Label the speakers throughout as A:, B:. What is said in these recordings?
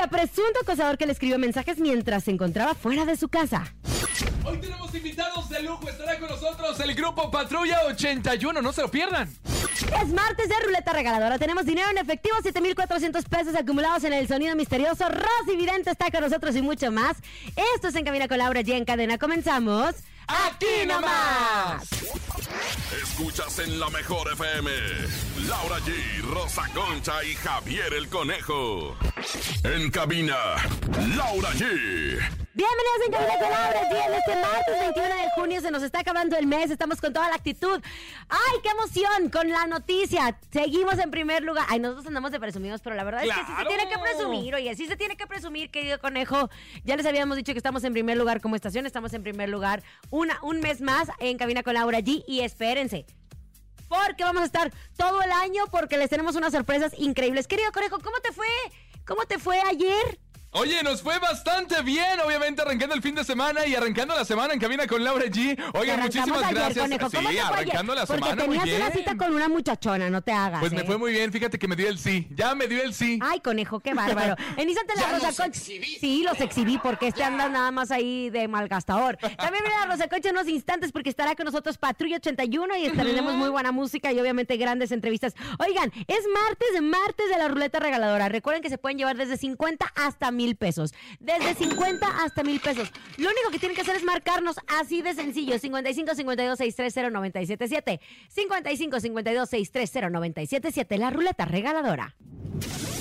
A: Denuncia presunto acosador que le escribió mensajes mientras se encontraba fuera de su casa.
B: Hoy tenemos invitados de lujo. Estará con nosotros el grupo Patrulla 81. No se lo pierdan.
A: Es martes de ruleta regaladora. Tenemos dinero en efectivo, 7,400 pesos acumulados en el sonido misterioso. Rosy Vidente está con nosotros y mucho más. Esto es En Cabina con Laura G en cadena. Comenzamos.
B: ¡Aquí nomás!
C: Escuchas en la mejor FM. Laura G, Rosa Concha y Javier el Conejo. En cabina, Laura G.
A: Bienvenidos en Cabina con Laura G. En este martes 21 de junio se nos está acabando el mes. Estamos con toda la actitud. ¡Ay, qué emoción! Con la noticia. Seguimos en primer lugar. Ay, nosotros andamos de presumidos, pero la verdad es que sí se tiene que presumir. Oye, sí se tiene que presumir, querido conejo. Ya les habíamos dicho que estamos en primer lugar como estación. Estamos en primer lugar un mes más en Cabina con Laura G. Y espérense. Porque vamos a estar todo el año porque les tenemos unas sorpresas increíbles. Querido conejo, ¿cómo te fue? ¿Cómo te fue ayer?
B: Oye, nos fue bastante bien, obviamente arrancando el fin de semana y arrancando la semana en cabina con Laura G. Oigan, muchísimas
A: ayer,
B: gracias.
A: conejo. ¿Cómo
B: sí,
A: te fue ayer?
B: arrancando la
A: Porque
B: semana muy
A: tenías
B: bien.
A: una cita con una muchachona, no te hagas.
B: Pues me
A: ¿eh?
B: fue muy bien, fíjate que me dio el sí. Ya me dio el sí.
A: Ay, conejo, qué bárbaro. En instante la Rosa Concha. Sí, los exhibí porque este anda nada más ahí de malgastador. También viene la Rosa Concha en unos instantes porque estará con nosotros Patrulla 81 y estaremos muy buena música y obviamente grandes entrevistas. Oigan, es martes, martes de la ruleta regaladora. Recuerden que se pueden llevar desde 50 hasta mil pesos. Desde 50 hasta mil pesos. Lo único que tienen que hacer es marcarnos así de sencillo. 55 52 630 977. 55 52 630 977. La ruleta regaladora.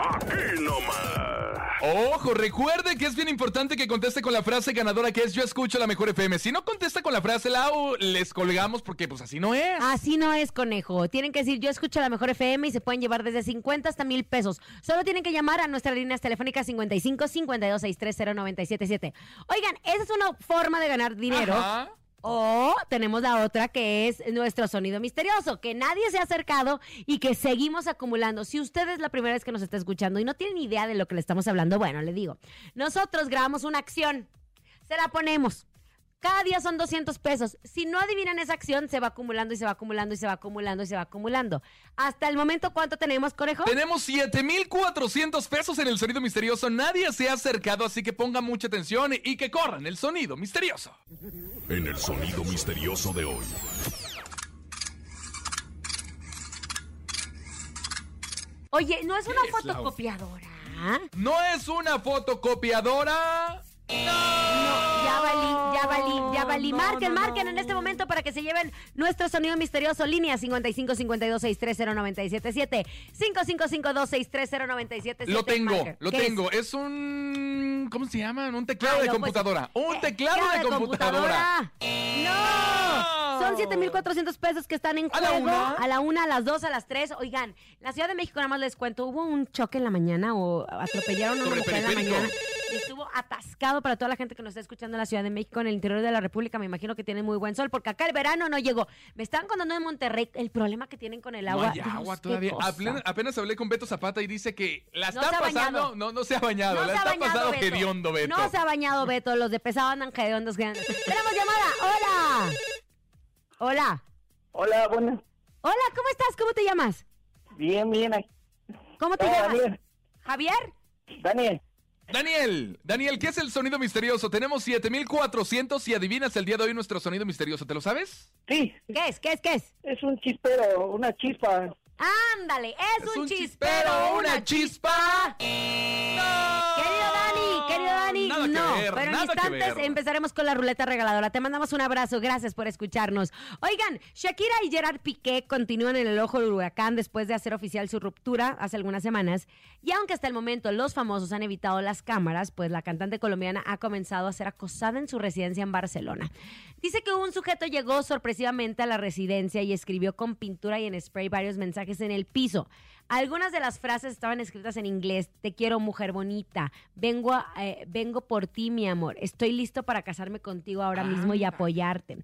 C: Aquí nomás.
B: Ojo, recuerde que es bien importante que conteste con la frase ganadora que es yo escucho la mejor FM. Si no contesta con la frase Lau, les colgamos porque pues así no es.
A: Así no es, conejo. Tienen que decir, yo escucho la mejor FM y se pueden llevar desde 50 hasta mil pesos. Solo tienen que llamar a nuestras líneas telefónicas 55 52 630 977. Oigan, esa es una forma de ganar dinero.
B: Ajá.
A: O tenemos la otra que es nuestro sonido misterioso, que nadie se ha acercado y que seguimos acumulando. Si usted es la primera vez que nos está escuchando y no tiene ni idea de lo que le estamos hablando, bueno, le digo, nosotros grabamos una acción, se la ponemos. Cada día son 200 pesos. Si no adivinan esa acción, se va acumulando y se va acumulando y se va acumulando y se va acumulando. Hasta el momento, ¿cuánto tenemos, conejo?
B: Tenemos 7400 pesos en el sonido misterioso. Nadie se ha acercado, así que ponga mucha atención y que corran el sonido misterioso.
C: En el sonido misterioso de hoy.
A: Oye, ¿no es una
B: es la-
A: fotocopiadora?
B: No es una fotocopiadora.
A: No, Ya valí, ya valí, ya valí.
B: no,
A: marquen,
B: no,
A: marquen
B: no.
A: en este momento para que se lleven nuestro sonido misterioso. Línea 55 52 630 977 5552 630 977
B: Lo tengo,
A: Marquen.
B: lo tengo. Es? un. ¿Cómo se llama? Un teclado
A: Ay,
B: de
A: pues,
B: computadora. un
A: eh,
B: teclado de computadora.
A: ¡No! Son 7,400 pesos que están en
B: ¿A la
A: juego.
B: una?
A: A la una, a las dos, a las tres. Oigan, la Ciudad de México, nada más les cuento, hubo un choque en la mañana o atropellaron a una
B: Sobre
A: mujer en la mañana. Y estuvo atascado para toda la gente que nos está escuchando en la Ciudad de México, en el interior de la República. Me imagino que tiene muy buen sol, porque acá el verano no llegó. Me estaban contando en Monterrey el problema que tienen con el
B: No
A: agua.
B: hay
A: Dios,
B: agua todavía. Apenas, apenas hablé con Beto Zapata y dice que la
A: No
B: está pasando. No, no se ha bañado.
A: No
B: la
A: se ha
B: está
A: bañado
B: pasando
A: Beto.
B: hediondo, Beto.
A: No se ha bañado Beto. Los de pesado andan hediondos. Tenemos llamada. Hola. Hola.
D: Hola, buenas.
A: Hola, ¿cómo estás? ¿Cómo te llamas?
D: Bien, bien.
A: ¿Cómo te
D: Ah,
A: llamas?
D: Daniel.
A: ¿Javier?
D: Daniel,
B: Daniel, Daniel, ¿qué es el sonido misterioso? Tenemos 7400 y adivinas el día de hoy nuestro sonido misterioso. ¿Te lo sabes?
D: sí,
A: ¿Qué es? ¿Qué es? ¿Qué es?
D: es un chispero, una chispa.
A: Ándale, es, un, chispero, una
B: chispa.
A: Querido Dani, querido Dani,
B: Nada que
A: no,
B: ver,
A: pero en
B: nada que
A: instantes
B: ver.
A: empezaremos con la ruleta regaladora. Te mandamos un abrazo, gracias por escucharnos. Oigan, Shakira y Gerard Piqué continúan en el ojo del huracán después de hacer oficial su ruptura hace algunas semanas. Y aunque hasta el momento los famosos han evitado las cámaras, pues la cantante colombiana ha comenzado a ser acosada en su residencia en Barcelona. Dice que un sujeto llegó sorpresivamente a la residencia y escribió con pintura y en spray varios mensajes en el piso. Algunas de las frases estaban escritas en inglés. Te quiero, mujer bonita. Vengo, a- eh, vengo por ti, mi amor. Estoy listo para casarme contigo ahora mismo y apoyarte.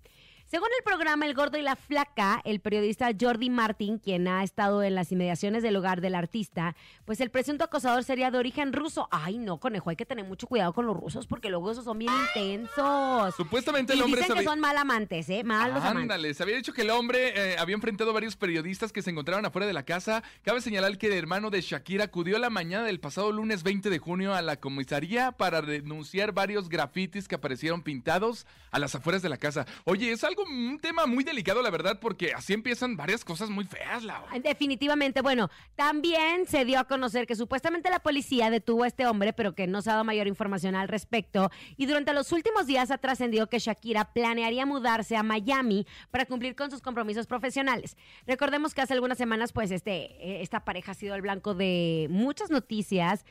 A: Según el programa El Gordo y la Flaca, el periodista Jordi Martin, quien ha estado en las inmediaciones del hogar del artista, pues el presunto acosador sería de origen ruso. Ay, no, conejo, hay que tener mucho cuidado con los rusos porque luego esos son bien intensos.
B: Supuestamente el
A: Y
B: hombre
A: dicen que son mal amantes, ¿eh? Malos amantes.
B: Ándale, se había dicho que el hombre eh, había enfrentado a varios periodistas que se encontraban afuera de la casa. Cabe señalar que el hermano de Shakira acudió la mañana del pasado lunes 20 de junio a la comisaría para denunciar varios grafitis que aparecieron pintados a las afueras de la casa. Oye, es algo, un tema muy delicado, la verdad, porque así empiezan varias cosas muy feas, Lau.
A: Definitivamente, bueno, también se dio a conocer que supuestamente la policía detuvo a este hombre, pero que no se ha dado mayor información al respecto. Y durante los últimos días ha trascendido que Shakira planearía mudarse a Miami para cumplir con sus compromisos profesionales. Recordemos que hace algunas semanas, pues, este, eh, esta pareja ha sido el blanco de muchas noticias.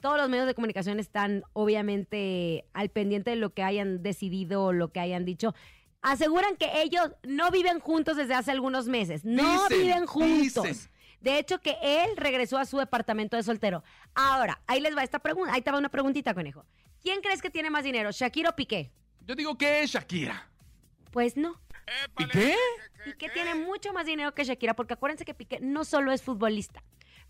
A: Todos los medios de comunicación están obviamente al pendiente de lo que hayan decidido o lo que hayan dicho. Aseguran que ellos no viven juntos desde hace algunos meses. No
B: Dicen,
A: viven juntos.
B: dicen.
A: De hecho, que él regresó a su departamento de soltero. Ahora, ahí les va esta pregunta. Ahí te va una preguntita, conejo. ¿Quién crees que tiene más dinero, Shakira o Piqué?
B: Yo digo que es Shakira.
A: Pues no.
B: ¿Y qué?
A: Piqué tiene mucho más dinero que Shakira, porque acuérdense que Piqué no solo es futbolista.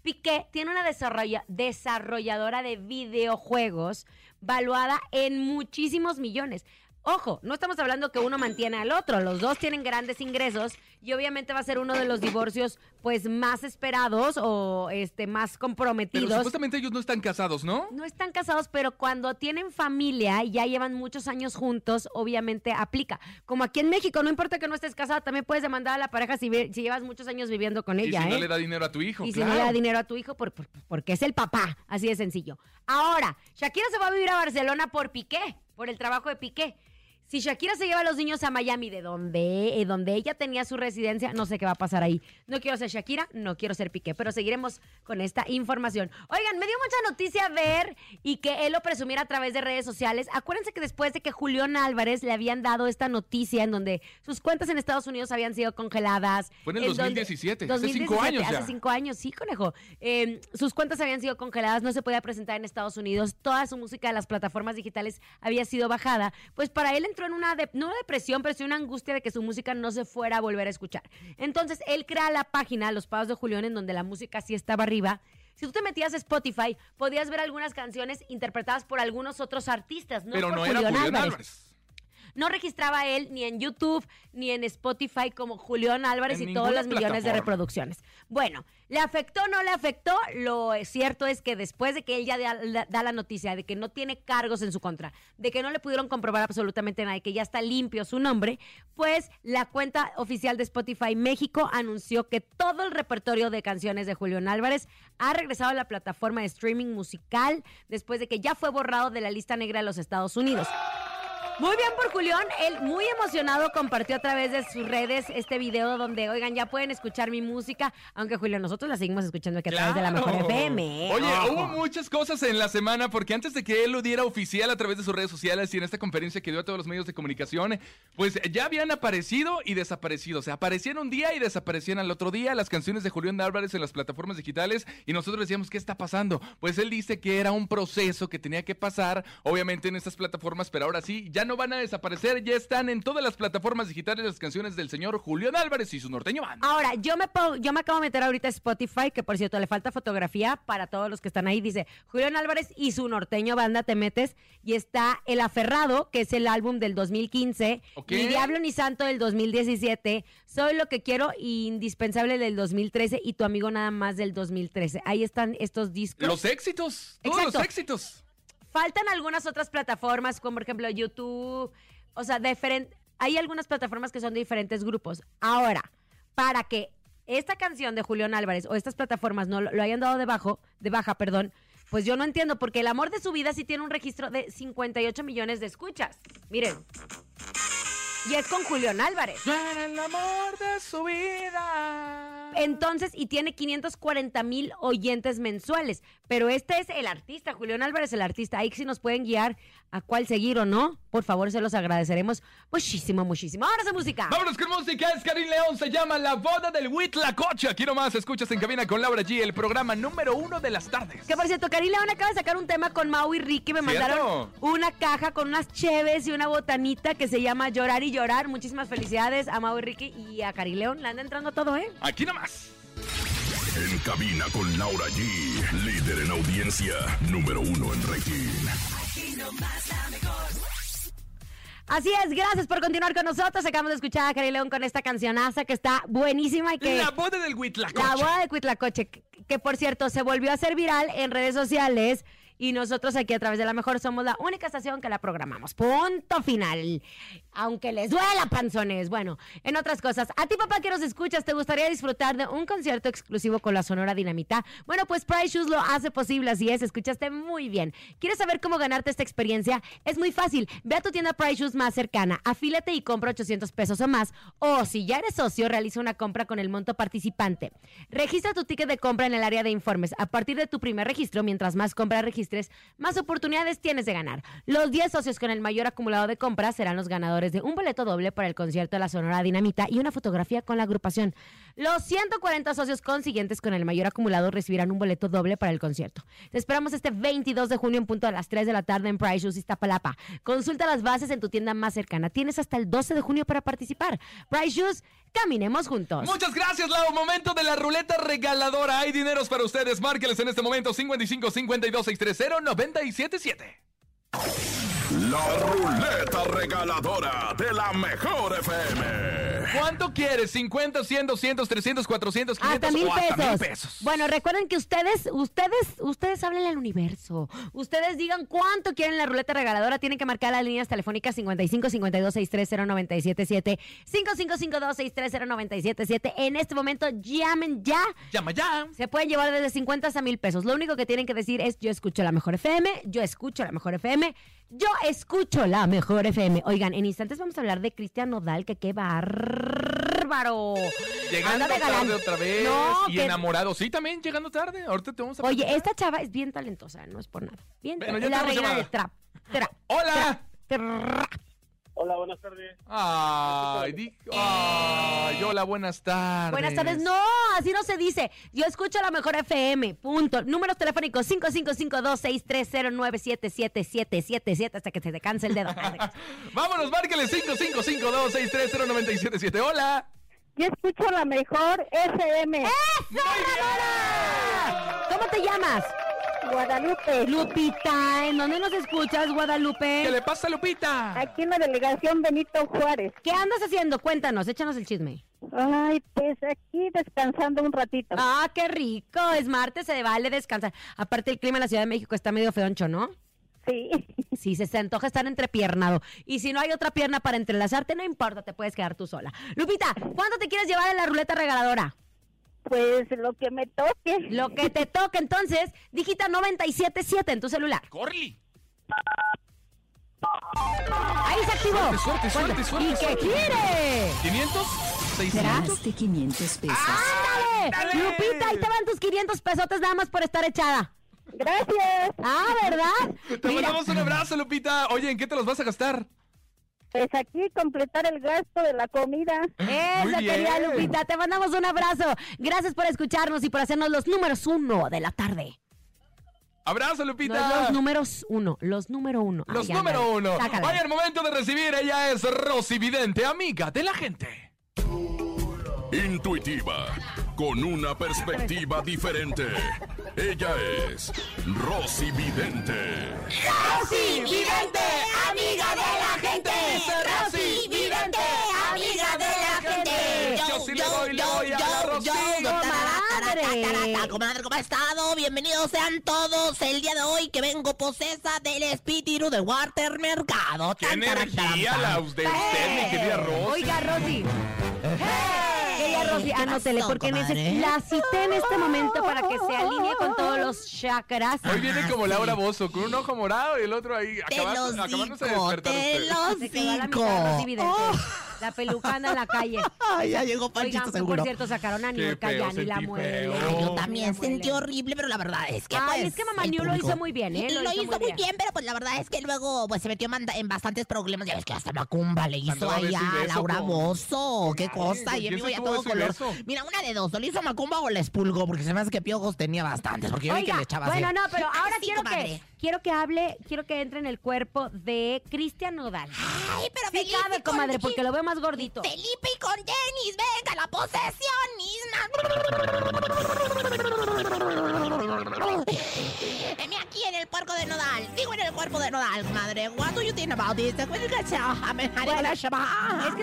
A: Piqué tiene una desarrolla- desarrolladora de videojuegos valuada en muchísimos millones. Ojo, no estamos hablando que uno mantiene al otro, los dos tienen grandes ingresos y obviamente va a ser uno de los divorcios pues más esperados o este más
B: Pero
A: comprometidos.
B: supuestamente ellos no están casados, ¿no?
A: No están casados, pero cuando tienen familia y ya llevan muchos años juntos, obviamente aplica. Como aquí en México, no importa que no estés casada, también puedes demandar a la pareja si, llevas muchos años viviendo con
B: y
A: ella,
B: si no
A: ¿eh?
B: le da dinero a tu hijo,
A: y si no le da dinero a tu hijo por- por- porque es el papá, así de sencillo. Ahora, Shakira se va a vivir a Barcelona por Piqué, por el trabajo de Piqué. Si Shakira se lleva a los niños a Miami, de donde, eh, donde ella tenía su residencia, no sé qué va a pasar ahí. No quiero ser Shakira, no quiero ser Piqué, pero seguiremos con esta información. Oigan, me dio mucha noticia ver y que él lo presumiera a través de redes sociales. Acuérdense que después de que Julián Álvarez le habían dado esta noticia en donde sus cuentas en Estados Unidos habían sido congeladas.
B: Fue en el
A: donde-
B: 2017, hace cinco años ya.
A: Hace cinco años, sí, conejo. Eh, sus cuentas habían sido congeladas, no se podía presentar en Estados Unidos, toda su música de las plataformas digitales había sido bajada. Pues para él entró en una, de- no depresión, pero sí una angustia de que su música no se fuera a volver a escuchar. Entonces él crea la página, Los Pagos de Julián, en donde la música sí estaba arriba. Si tú te metías a Spotify, podías ver algunas canciones interpretadas por algunos otros artistas, no
B: Pero
A: por
B: no era
A: Julián
B: Julián
A: Álvarez.
B: Álvarez.
A: No registraba él ni en YouTube ni en Spotify como Julián Álvarez
B: En
A: y todos los millones de reproducciones. Bueno, ¿le afectó o no le afectó? Lo cierto es que después de que él ya da, la- da la noticia de que no tiene cargos en su contra, de que no le pudieron comprobar absolutamente nada y que ya está limpio su nombre, pues la cuenta oficial de Spotify México anunció que todo el repertorio de canciones de Julián Álvarez ha regresado a la plataforma de streaming musical después de que ya fue borrado de la lista negra de los Estados Unidos. Muy bien por Julián, él muy emocionado compartió a través de sus redes este video donde, oigan, ya pueden escuchar mi música, aunque Julián, nosotros la seguimos escuchando aquí a través de la mejor. FM. ¿eh?
B: Oye,
A: Ojo.
B: hubo muchas cosas en la semana porque antes de que él lo diera oficial a través de sus redes sociales y en esta conferencia que dio a todos los medios de comunicación, pues ya habían aparecido y desaparecido. O sea, aparecían un día y desaparecían al otro día las canciones de Julián Álvarez en las plataformas digitales y nosotros decíamos, ¿qué está pasando? Pues él dice que era un proceso que tenía que pasar, obviamente en estas plataformas, pero ahora sí, ya no van a desaparecer, ya están en todas las plataformas digitales las canciones del señor Julián Álvarez y su norteño banda.
A: Ahora, yo me, yo me acabo de meter ahorita a Spotify, que por cierto le falta fotografía para todos los que están ahí. Dice Julián Álvarez y su norteño banda, te metes y está El Aferrado, que es el álbum del 2015,
B: Ok.
A: Ni Diablo ni Santo del 2017, Soy lo que quiero, Indispensable del 2013 y Tu amigo nada más del 2013. Ahí están estos discos.
B: Los éxitos, todos
A: Exacto.
B: los éxitos.
A: Faltan algunas otras plataformas, como por ejemplo YouTube, o sea, diferen- hay algunas plataformas que son de diferentes grupos. Ahora, para que esta canción de Julián Álvarez o estas plataformas no lo, hayan dado de, bajo, de baja, perdón, pues yo no entiendo, porque el amor de su vida sí tiene un registro de 58 millones de escuchas. Miren. Y es con Julián Álvarez.
B: Era el amor de su vida.
A: Entonces, y tiene 540 mil oyentes mensuales. Pero este es el artista, Julián Álvarez, el artista. Ahí sí nos pueden guiar a cuál seguir o no. Por favor, se los agradeceremos muchísimo, muchísimo. Ahora de música.
B: Vámonos con música, es Karim León, se llama La Boda del Huitlacoche. Aquí nomás escuchas en cabina con Laura G, el programa número uno de las tardes.
A: Que por cierto, Karim León acaba de sacar un tema con Mau y Ricky. Me
B: ¿Cierto?
A: mandaron una caja con unas cheves y una botanita que se llama Llorar y Llorar. Muchísimas felicidades a Mau y Ricky y a Karim León. Le anda entrando todo, ¿eh?
B: Aquí nomás.
C: En cabina con Laura G, líder en audiencia, número uno en rating.
A: Así es, gracias por continuar con nosotros. Acabamos de escuchar a León con esta cancionaza que está buenísima y que...
B: La Boda del Huitlacoche.
A: La boda de Cuitlacoche, que, que, por cierto se volvió a hacer viral en redes sociales y nosotros aquí a través de la mejor somos la única estación que la programamos. Punto final. Aunque les duela, panzones. Bueno, en otras cosas, a ti papá que nos escuchas, ¿te gustaría disfrutar de un concierto exclusivo con la Sonora Dinamita? Bueno, pues Price Shoes lo hace posible, así es, escuchaste muy bien. ¿Quieres saber cómo ganarte esta experiencia? Es muy fácil. Ve a tu tienda Price Shoes más cercana, afílate y compra 800 pesos o más. O si ya eres socio, realiza una compra con el monto participante. Registra tu ticket de compra en el área de informes. A partir de tu primer registro, mientras más compras más oportunidades tienes de ganar. Los 10 socios con el mayor acumulado de compras serán los ganadores de un boleto doble para el concierto de la Sonora Dinamita y una fotografía con la agrupación. Los 140 socios consiguientes con el mayor acumulado recibirán un boleto doble para el concierto. Te esperamos este 22 de junio en punto a las 3 de la tarde en Price Shoes Iztapalapa. Consulta las bases en tu tienda más cercana. Tienes hasta el 12 de junio para participar. Price Shoes, caminemos juntos.
B: Muchas gracias, Lau. Momento de la ruleta regaladora. Hay dineros para ustedes. Márqueles en este momento 55 52 630 977.
C: La ruleta regaladora de la mejor FM.
B: ¿Cuánto quieres? ¿50, 100, 200, 300, 400, 500
A: Hasta mil
B: o hasta
A: pesos.
B: mil pesos?
A: Bueno, recuerden que ustedes, ustedes, ustedes hablen al universo. Ustedes digan cuánto quieren la ruleta regaladora. Tienen que marcar las líneas telefónicas 55 52 630 977 5552 630 977 En este momento, llamen ya.
B: Llama ya.
A: Se pueden llevar desde 50 hasta mil pesos. Lo único que tienen que decir es yo escucho la mejor FM, yo escucho la mejor FM, yo escucho la mejor FM. Oigan, en instantes vamos a hablar de Cristian Nodal, que qué bárbaro.
B: Llegando
A: Anda de galán.
B: tarde otra vez
A: No,
B: y
A: que-
B: enamorado. Sí, también llegando tarde. Ahorita te vamos a
A: Oye, esta chava es bien talentosa, no es por nada. Bien,
B: Bueno,
A: es
B: ya
A: la
B: tenemos
A: reina
B: llamada.
A: de trap. Trap.
B: ¡Hola!
A: trap.
D: Hola, buenas tardes.
B: Ay, di- ay, hola, buenas tardes.
A: Buenas tardes. No, así no se dice. Yo escucho la mejor FM. Punto. Números telefónicos 5552-630-9777777 hasta que se te canse el dedo.
B: Vámonos, márqueles 5552-630-977. Hola.
D: Yo escucho la mejor FM.
A: ¿Cómo te llamas?
D: Guadalupe.
A: Lupita. ¿En dónde nos escuchas,
B: ¿Qué
A: Guadalupe?
B: le pasa, Lupita?
D: Aquí en la delegación Benito Juárez.
A: ¿Qué andas haciendo? Cuéntanos, échanos el chisme.
D: Ay, pues aquí descansando un ratito.
A: Ah, qué rico. Es martes, se vale descansar. Aparte, el clima en la Ciudad de México está medio feoncho, ¿no?
D: Sí.
A: Sí, se, se antoja estar entrepiernado. Y si no hay otra pierna para entrelazarte, no importa, te puedes quedar tú sola. Lupita, ¿cuánto te quieres llevar en la ruleta regaladora?
D: Pues lo que me toque.
A: Lo que te toque, entonces, digita 977 en tu celular.
B: Corley.
A: Ahí se activó.
B: Suerte, suerte, suerte, suerte,
A: ¿Y qué
B: suerte.
A: quiere?
B: ¿500? ¿600?
E: Más de 500 pesos.
A: ¡Ándale! Lupita, ahí te van tus 500 pesotes nada más por estar echada.
D: Gracias.
A: Ah, ¿verdad?
B: Te
A: Mira,
B: mandamos un abrazo, Lupita. Oye, ¿en qué te los vas a gastar?
D: Pues aquí completar el gasto de la comida.
A: Eso,
B: Muy
A: querida. Lupita, te mandamos un abrazo. Gracias por escucharnos y por hacernos los números uno de la tarde.
B: Abrazo, Lupita.
A: los números uno, los número uno.
B: Los
A: Ay,
B: número uno. Vaya el momento de recibir. Ella es Rosy Vidente, amiga de la gente.
C: Intuitiva, con una perspectiva diferente. Ella es Rosy Vidente.
A: Rosy Vidente, amiga de la gente. Rosy Vidente, amiga de la gente.
B: Yo sí le doy, le doy a la Rosy.
A: Comadre.
F: Comadre, ¿cómo ha estado? Bienvenidos sean todos el día de hoy que vengo posesa del espíritu de Walter Mercado.
B: ¡Qué energía la de usted, mi querida Rosy!
A: Oiga, Rosy. Ella, Rosy,
F: ¿Qué
A: anótele,
F: pasó,
A: porque
F: comadre?
A: neces- la cité en este momento para que se alinee con todos los chakras.
B: Hoy viene
F: Ah,
B: como. Laura Bozo, con un ojo morado y el otro ahí
F: Te
B: acabando,
F: los
B: acabándose de despertar
F: te los digo.
A: La peluca anda en la calle.
F: Ay, ya llegó
A: Oigan,
F: Panchito
A: que por
F: seguro.
A: cierto, sacaron a Niurka ya ni la.
F: Ay,
B: Yo
F: yo también
A: la
F: sentí horrible, pero la verdad es que
A: Ay,
F: pues,
A: es que Mamá Niu lo hizo muy bien, ¿eh?
F: Y
A: Lo
F: Lo,
A: hizo
F: hizo
A: muy bien.
F: bien. pero pues la verdad es que luego pues se metió en bastantes problemas. Ya ves que hasta Macumba le hizo ahí a Laura Bozo. Qué cosa.
B: ¿con
F: Y
B: se
F: ya todo color. Mira, una de dos. ¿O le hizo Macumba o le expulgó? Porque se me hace que piojos tenía bastantes. Porque yo vi que le echaba
A: bueno, no, pero ahora
F: Sí,
A: quiero que. Quiero que hable, quiero que entre en el cuerpo de Cristian Nodal.
F: Ay, pero
A: Sí
F: Felipe
A: cabe,
F: con-
A: comadre, porque lo veo más gordito.
F: Felipe y con Denis, venga, la posesión misma. En el puerco de Nodal. Digo en el cuerpo de Nodal, madre. What do you think about this?
A: Es que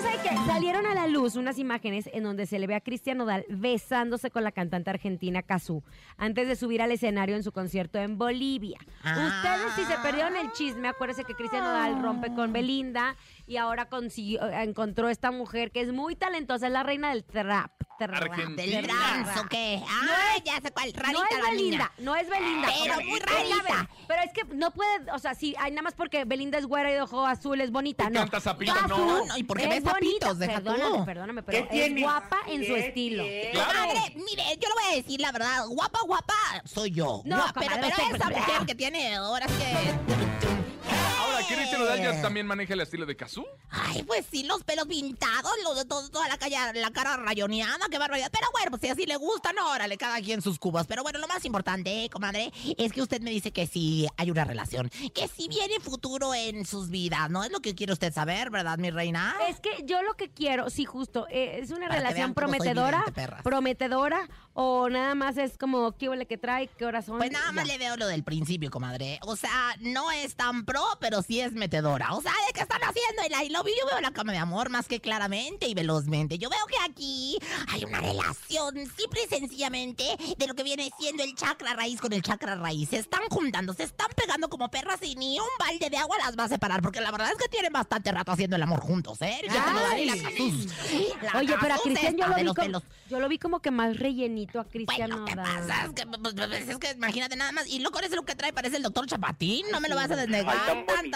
A: sabe que salieron a la luz unas imágenes en donde se le ve a Cristian Nodal besándose con la cantante argentina Cazú antes de subir al escenario en su concierto en Bolivia.
F: Ah.
A: Ustedes si se perdieron el chisme, acuérdense que Cristian Nodal rompe con Belinda y ahora consiguió, encontró esta mujer que es muy talentosa, es la reina del trap. Trap,
B: Argentina.
F: ¿Del
A: trap.
F: trans o qué? Ah, ya sé cuál. Rarita
A: no es
F: la
A: Belinda,
F: niña.
A: no es Belinda.
F: Pero muy rarita.
A: Pero es que no puede, o sea, sí, ay, nada más porque Belinda es güera y de ojo azul es bonita,
B: Y
A: no.
B: canta sapito,
A: Cazzu
B: no.
F: No, ¿y por qué
A: es
F: ves zapitos? Deja tú.
A: Perdóname, perdóname, pero es guapa en su estilo.
B: Claro.
F: Comadre, mire, yo le voy a decir la verdad. Guapa, guapa, soy yo.
A: No,
F: Guapa, pero,
A: comadre,
F: pero esa mujer que tiene ahora es que...
B: Cristian Nodal ya también maneja el estilo de Kazú.
F: Ay, pues sí, los pelos pintados, los de todo, toda la, calle, la cara rayoneada, qué barbaridad. Pero bueno, pues si así le gustan, órale, cada quien sus cubas. Pero bueno, lo más importante, eh, comadre, es que usted me dice que sí hay una relación, que sí viene futuro en sus vidas, ¿no? Es lo que quiere usted saber, ¿verdad, mi reina?
A: Es que yo lo que quiero, sí, justo, eh, es una
F: Para
A: relación prometedora,
F: vidente,
A: prometedora, o nada más es como qué huele que trae, qué horas son.
F: Pues nada más
A: ya.
F: le veo lo del principio, comadre. O sea, no es tan pro, pero sí es metedora. O sea, ¿de qué están haciendo el I love you? Yo veo la cama de amor más que claramente y velozmente. Yo veo que aquí hay una relación simple y sencillamente de lo que viene siendo el chakra raíz con el chakra raíz. Se están juntando, se están pegando como perras y ni un balde de agua las va a separar. Porque la verdad es que tienen bastante rato haciendo el amor juntos, ¿eh? Ya te lo daré la
A: Ay.
F: La
A: Oye, pero a Cristian yo lo, vi como, yo lo vi como que más rellenito a Cristian
F: Bueno, ¿qué pasa? Es que, pues, pues, es que imagínate nada más. Y lo con ese lo que trae parece el doctor Chapatín. No me lo vas a desnegar.
A: Ay,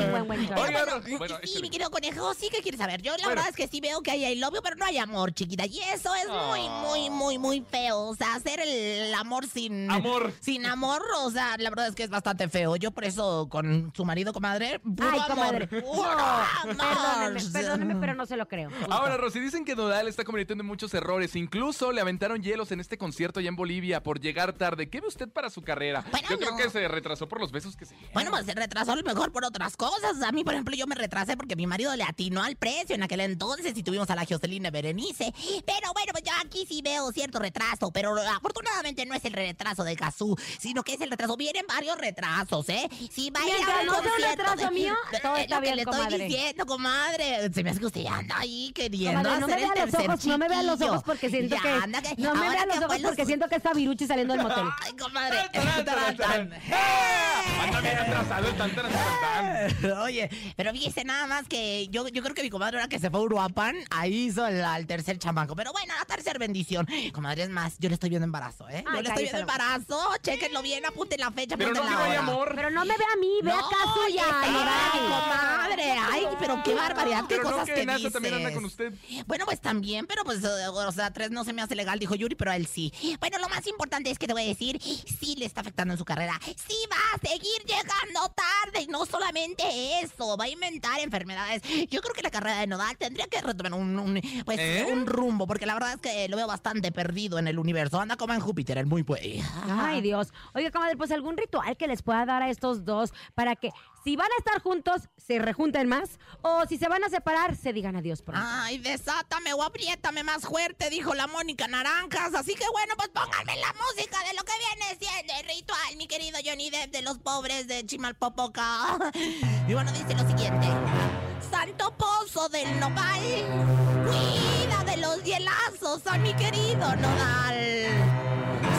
A: qué buen, buen show.
F: Pero
B: Oiga,
F: bueno,
B: Ro- bueno,
F: sí, mi querido conejo, sí que quieres saber. Yo la verdad es que sí veo que hay love you, pero no hay amor, chiquita. Y eso es muy,
B: Ah.
F: muy, muy, muy feo. O sea, hacer el amor sin...
B: Amor.
F: Sin amor, o sea, la verdad es que es bastante feo. Yo por eso con su marido, comadre, puro
A: Ay,
F: amor.
A: Perdóneme, perdóneme, pero no se lo creo.
B: Ahora, Rosy, dicen que Nodal está cometiendo muchos errores. Incluso le aventaron hielos en este concierto allá en Bolivia por llegar tarde. ¿Qué ve usted para su carrera?
F: Bueno,
B: Yo creo que se retrasó por los besos que se dieron.
F: Bueno, pues se retrasó a lo mejor por otras cosas. A mí, por ejemplo, yo me retrasé porque mi marido le atinó al precio en aquel entonces y tuvimos a la Jocelyn Berenice. Pero bueno, pues yo aquí sí veo cierto retraso. Pero afortunadamente no es el retraso de Kazú, sino que es el retraso. Vienen varios retrasos, ¿eh? Si va a ir a un
A: no
F: concierto
A: retraso
F: de-
A: mío,
F: de-
A: todo
F: es
A: está
F: lo que
A: bien,
F: le
A: comadre.
F: estoy diciendo, comadre. Se me hace que usted anda ahí queriendo
A: Comadre, no me
F: hacer
A: vea los ojos, no me vea los ojos porque siento
F: Ya
A: que
F: anda
A: no me vea los
F: que
A: ojos porque siento que está Viruchi saliendo del motel.
F: Ay, comadre.
B: Tarán, tarán, tarán.
F: ¡Eh!
B: Anda bien atrasado el tan, tan, tan, tan.
F: Oye, pero fíjese nada más que yo, yo creo que mi comadre ahora que se fue a Uruapan, ahí hizo el, al tercer chamaco. Pero bueno, la tercera bendición. Comadre, es más, yo le estoy viendo embarazo, ¿eh?
A: Ay,
F: yo le estoy viendo embarazo. Chéquenlo bien, apunten la fecha,
B: Pero
F: apunten
B: no
F: la hora.
B: amor.
A: Pero no me ve a mí, ve
F: No,
A: acá suya,
F: comadre. Ay, pero qué barbaridad, qué
B: Pero no
F: cosas
B: que
F: que
B: NASA
F: dices.
B: también anda con usted.
F: Bueno, pues también, pero pues, o sea, tres no se me hace legal, dijo Yuri, pero a él sí. Bueno, lo más importante es que te voy a decir, sí le está afectando en su carrera. Sí va a seguir llegando tarde. Y no solamente eso, va a inventar enfermedades. Yo creo que la carrera de Nodal tendría que retomar un, un, pues,
B: ¿Eh?
F: un rumbo, porque la verdad es que lo veo bastante perdido en el universo. Anda como en Júpiter, el muy pues.
A: Ay, Dios. Oiga, comadre, pues algún ritual que les pueda dar a estos dos para que si van a estar juntos, se rejunten más o si se van a separar, se digan adiós pronto.
F: Ay, desátame o apriétame más fuerte, dijo la Mónica Naranjas. Así que bueno, pues pónganme la música de lo que viene siendo el ritual, mi querido Johnny Depp de los pobres de Chimalpopoca. Y bueno, dice lo siguiente. Santo Pozo del Nopal, cuida de los hielazos a mi querido Nodal.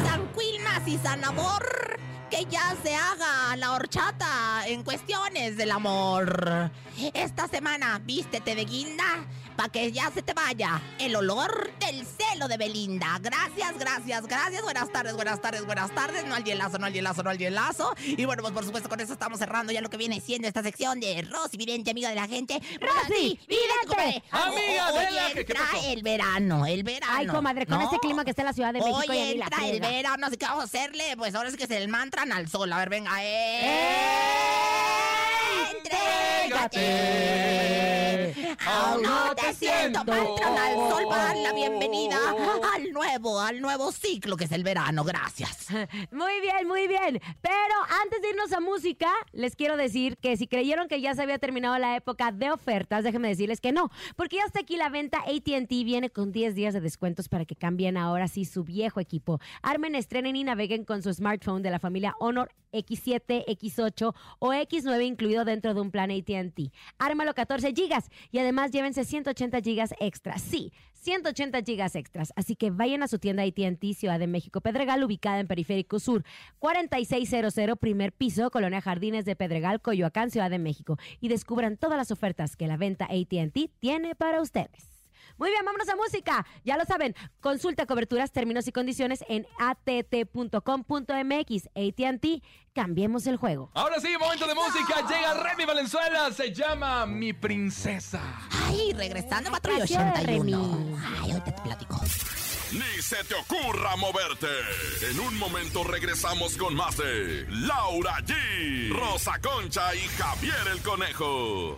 F: San Quilmas y San Amor, que ya se haga la horchata en cuestiones del amor. Esta semana vístete de guinda para que ya se te vaya el olor del celo de Belinda. Gracias, gracias, gracias. Buenas tardes, buenas tardes, buenas tardes. No al hielazo, no al hielazo, no al hielazo. Y bueno, pues por supuesto con eso estamos cerrando ya lo que viene siendo esta sección de Rosy Vidente, amiga de la gente.
A: Rosy Vidente.
B: Amiga de la gente, ¿qué
F: entra el verano, el verano.
A: Ay, comadre, con
F: ¿no?
A: este clima que está en la Ciudad de México
F: Oye,
A: ya ni la
F: entra el verano, así que vamos a hacerle, pues ahora sí que es el mantra al sol. A ver, venga. ¡Eh! ¡Entrégate! Aún no te siento. Sol para dar la bienvenida al nuevo, al nuevo ciclo que es el verano. Gracias.
A: Muy bien, muy bien. Pero antes de irnos a música, les quiero decir que si creyeron que ya se había terminado la época de ofertas, déjenme decirles que no, porque ya está aquí la venta ATT viene con 10 días de descuentos para que cambien ahora sí su viejo equipo. Armen, estrenen y naveguen con su smartphone de la familia Honor X7, X8 o X9 incluido dentro de un plan ATT. Ármalo 14 gigas y además llévense 180 gigas extras. Sí, 180 gigas extras. Así que vayan a su tienda AT&T Ciudad de México Pedregal ubicada en Periférico Sur, 4600 primer piso, Colonia Jardines de Pedregal, Coyoacán, Ciudad de México y descubran todas las ofertas que la venta AT&T tiene para ustedes. Muy bien, vámonos a música. Ya lo saben, consulta coberturas, términos y condiciones en att.com.mx. AT&T, cambiemos el juego.
B: Ahora sí, momento de música. Llega Remy Valenzuela. Se llama Mi Princesa.
F: Ay, regresando
A: de
F: 81.
A: Remy.
F: Ay, ahorita te platico.
C: Ni se te ocurra moverte. En un momento regresamos con más de Laura G, Rosa Concha y Javier el Conejo.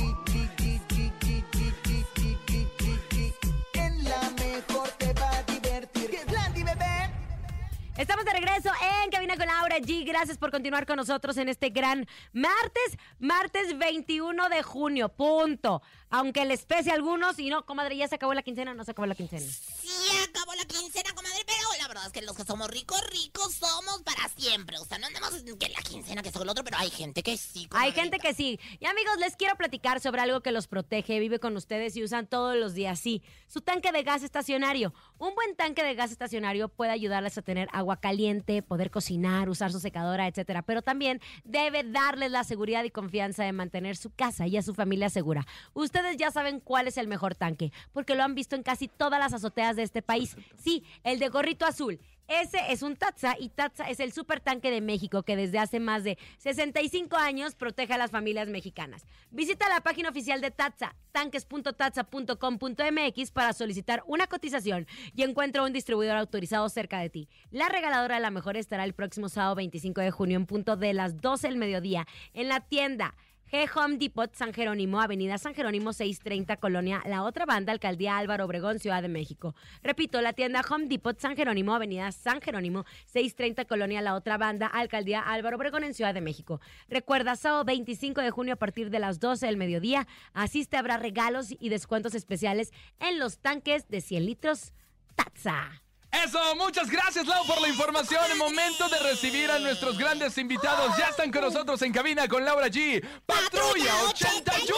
A: Estamos de regreso en Cabina con Laura G. Gracias por continuar con nosotros en este gran martes, martes 21 de junio, punto. Aunque les pese a algunos y no, comadre, ya se acabó la quincena, no se acabó la quincena.
F: Sí, acabó la quincena, comadre, pero verdad es que los que somos ricos, ricos somos para siempre. O sea, no andamos en que la quincena, que que el otro, pero hay gente que sí.
A: Hay gente que sí. Y amigos, les quiero platicar sobre algo que los protege, vive con ustedes y usan todos los días. Sí, su tanque de gas estacionario. Un buen tanque de gas estacionario puede ayudarles a tener agua caliente, poder cocinar, usar su secadora, etcétera. Pero también debe darles la seguridad y confianza de mantener su casa y a su familia segura. Ustedes ya saben cuál es el mejor tanque, porque lo han visto en casi todas las azoteas de este país. Sí, el de gorrito azul. Ese es un Tatsa y Tatsa es el super tanque de México que desde hace más de 65 años protege a las familias mexicanas. Visita la página oficial de Tatsa, tanques.tatsa.com.mx para solicitar una cotización y encuentra un distribuidor autorizado cerca de ti. La regaladora de la mejor estará el próximo sábado 25 de junio en punto de las 12 del mediodía en la tienda G Home Depot San Jerónimo, Avenida San Jerónimo 630, Colonia La Otra Banda, Alcaldía Álvaro Obregón, Ciudad de México. Repito, la tienda Home Depot San Jerónimo, Avenida San Jerónimo 630, Colonia La Otra Banda, Alcaldía Álvaro Obregón en Ciudad de México. Recuerda, sábado 25 de junio a partir de las 12 del mediodía, asiste, habrá regalos y descuentos especiales en los tanques de 100 litros Tatsa.
B: Eso, muchas gracias Lau por la información. Momento de recibir a nuestros grandes invitados. Ya están con nosotros en cabina con Laura G. Patrulla 81.